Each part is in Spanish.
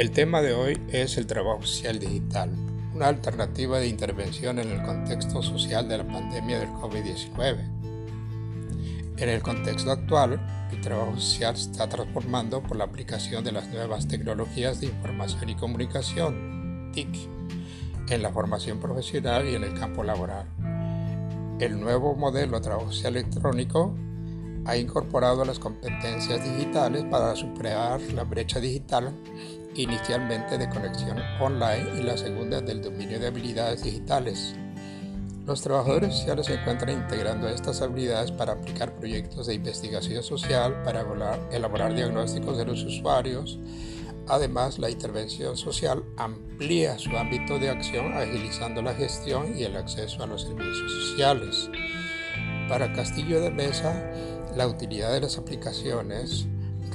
El tema de hoy es el trabajo social digital, una alternativa de intervención en el contexto social de la pandemia del COVID-19. En el contexto actual, el trabajo social se está transformando por la aplicación de las nuevas tecnologías de información y comunicación, TIC, en la formación profesional y en el campo laboral. El nuevo modelo de trabajo social electrónico ha incorporado las competencias digitales para superar la brecha digital inicialmente de conexión online y la segunda del dominio de habilidades digitales. Los trabajadores sociales se encuentran integrando estas habilidades para aplicar proyectos de investigación social, para elaborar, diagnósticos de los usuarios. Además, la intervención social amplía su ámbito de acción agilizando la gestión y el acceso a los servicios sociales. Para Castillo de Mesa, la utilidad de las aplicaciones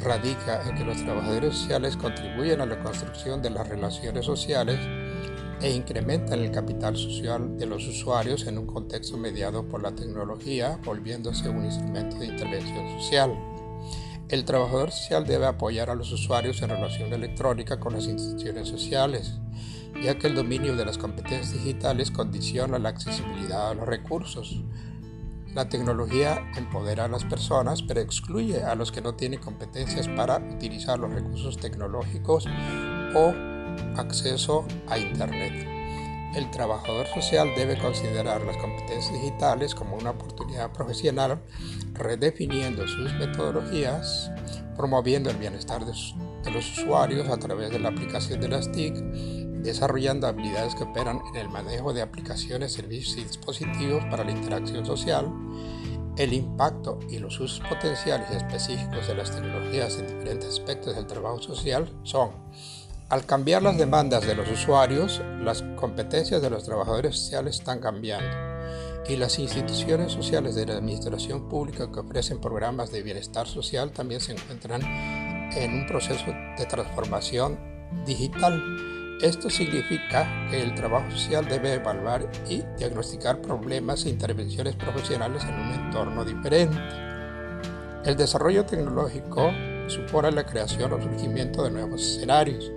radica en que los trabajadores sociales contribuyen a la construcción de las relaciones sociales e incrementan el capital social de los usuarios en un contexto mediado por la tecnología, volviéndose un instrumento de intervención social. El trabajador social debe apoyar a los usuarios en relación electrónica con las instituciones sociales, ya que el dominio de las competencias digitales condiciona la accesibilidad a los recursos, la tecnología empodera a las personas, pero excluye a los que no tienen competencias para utilizar los recursos tecnológicos o acceso a Internet. El trabajador social debe considerar las competencias digitales como una oportunidad profesional, redefiniendo sus metodologías, promoviendo el bienestar de, los usuarios a través de la aplicación de las TIC, desarrollando habilidades que operan en el manejo de aplicaciones, servicios y dispositivos para la interacción social, el impacto y los usos potenciales y específicos de las tecnologías en diferentes aspectos del trabajo social son, al cambiar las demandas de los usuarios, las competencias de los trabajadores sociales están cambiando y las instituciones sociales de la administración pública que ofrecen programas de bienestar social también se encuentran en un proceso de transformación digital esto significa que el trabajo social debe evaluar y diagnosticar problemas e intervenciones profesionales en un entorno diferente. El desarrollo tecnológico supone la creación o surgimiento de nuevos escenarios,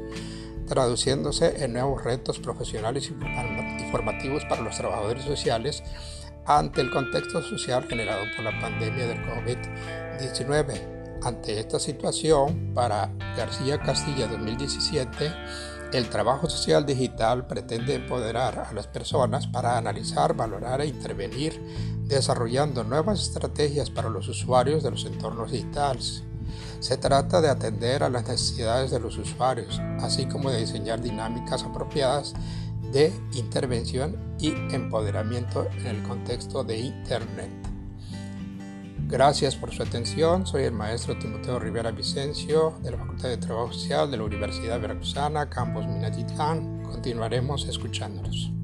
traduciéndose en nuevos retos profesionales y formativos para los trabajadores sociales ante el contexto social generado por la pandemia del COVID-19. Ante esta situación, para García Castilla 2017, el trabajo social digital pretende empoderar a las personas para analizar, valorar e intervenir, desarrollando nuevas estrategias para los usuarios de los entornos digitales. Se trata de atender a las necesidades de los usuarios, así como de diseñar dinámicas apropiadas de intervención y empoderamiento en el contexto de Internet. Gracias por su atención. Soy el maestro Timoteo Rivera Vicencio de la Facultad de Trabajo Social de la Universidad Veracruzana, Campus Minatitlán. Continuaremos escuchándonos.